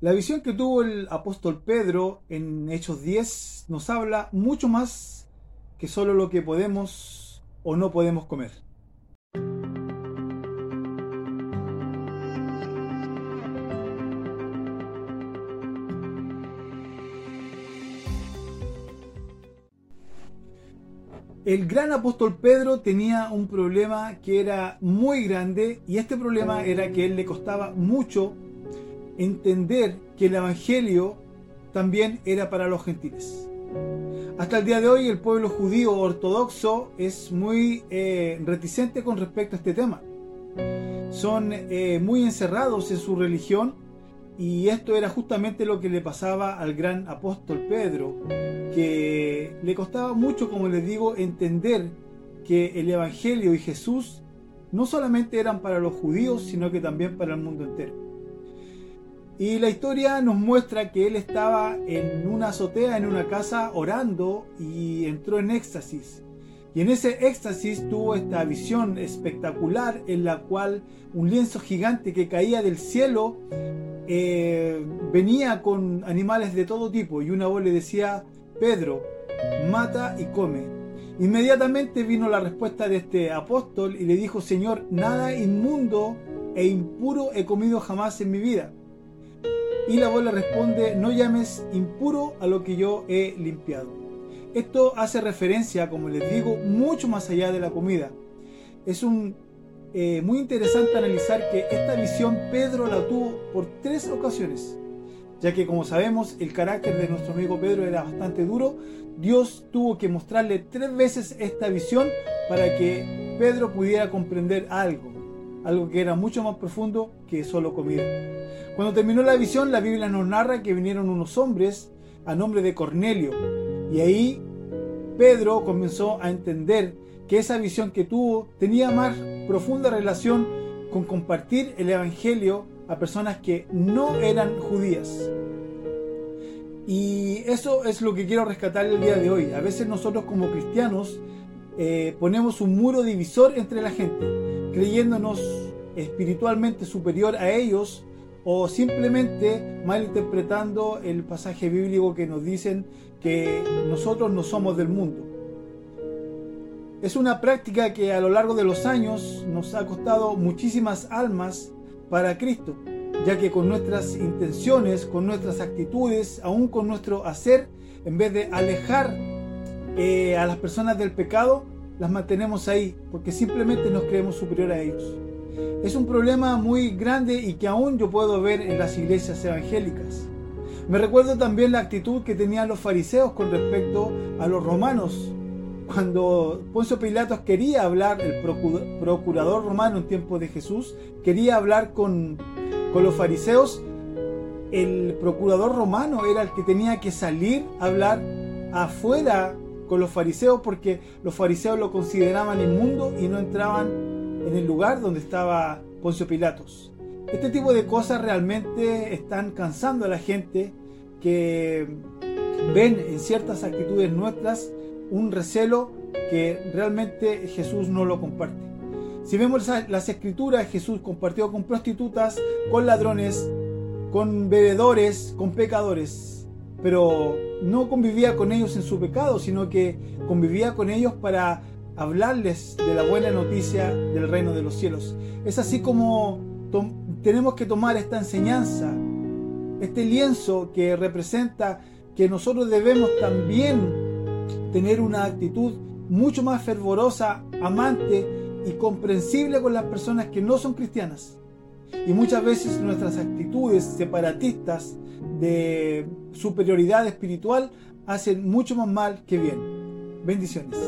La visión que tuvo el apóstol Pedro en Hechos 10 nos habla mucho más que solo lo que podemos o no podemos comer. El gran apóstol Pedro tenía un problema que era muy grande y este problema era que él le costaba mucho entender que el Evangelio también era para los gentiles. Hasta el día de hoy el pueblo judío ortodoxo es muy eh, reticente con respecto a este tema. Son eh, muy encerrados en su religión y esto era justamente lo que le pasaba al gran apóstol Pedro, que le costaba mucho, como les digo, entender que el Evangelio y Jesús no solamente eran para los judíos, sino que también para el mundo entero. Y la historia nos muestra que él estaba en una azotea, en una casa, orando y entró en éxtasis. Y en ese éxtasis tuvo esta visión espectacular en la cual un lienzo gigante que caía del cielo eh, venía con animales de todo tipo y una voz le decía, Pedro, mata y come. Inmediatamente vino la respuesta de este apóstol y le dijo, Señor, nada inmundo e impuro he comido jamás en mi vida. Y la voz le responde, no llames impuro a lo que yo he limpiado. Esto hace referencia, como les digo, mucho más allá de la comida. Es eh, muy interesante analizar que esta visión Pedro la tuvo por tres ocasiones, ya que como sabemos el carácter de nuestro amigo Pedro era bastante duro, Dios tuvo que mostrarle tres veces esta visión para que Pedro pudiera comprender algo, algo que era mucho más profundo que solo comida. Cuando terminó la visión, la Biblia nos narra que vinieron unos hombres a nombre de Cornelio, y ahí Pedro comenzó a entender que esa visión que tuvo tenía más profunda relación con compartir el Evangelio a personas que no eran judías. Y eso es lo que quiero rescatar el día de hoy. A veces nosotros como cristianos eh, ponemos un muro divisor entre la gente, creyéndonos espiritualmente superior a ellos o simplemente malinterpretando el pasaje bíblico que nos dicen que nosotros no somos del mundo. Es una práctica que a lo largo de los años nos ha costado muchísimas almas para Cristo, ya que con nuestras intenciones, con nuestras actitudes, aún con nuestro hacer, en vez de alejar eh, a las personas del pecado, las mantenemos ahí, porque simplemente nos creemos superior a ellos. Es un problema muy grande y que aún yo puedo ver en las iglesias evangélicas. Me recuerdo también la actitud que tenían los fariseos con respecto a los romanos, cuando Poncio Pilatos quería hablar, el procurador romano en tiempo de Jesús, quería hablar con, con los fariseos, el procurador romano era el que tenía que salir a hablar afuera con los fariseos porque los fariseos lo consideraban inmundo y no entraban en el lugar donde estaba Poncio Pilatos. Este tipo de cosas realmente están cansando a la gente que ven en ciertas actitudes nuestras un recelo que realmente Jesús no lo comparte. Si vemos las escrituras, Jesús compartió con prostitutas, con ladrones, con bebedores, con pecadores, pero no convivía con ellos en su pecado, sino que convivía con ellos para hablarles de la buena noticia del reino de los cielos. Es así como tenemos que tomar esta enseñanza, este lienzo que representa que nosotros debemos también tener una actitud mucho más fervorosa, amante y comprensible con las personas que no son cristianas. Y muchas veces nuestras actitudes separatistas de superioridad espiritual hacen mucho más mal que bien. Bendiciones.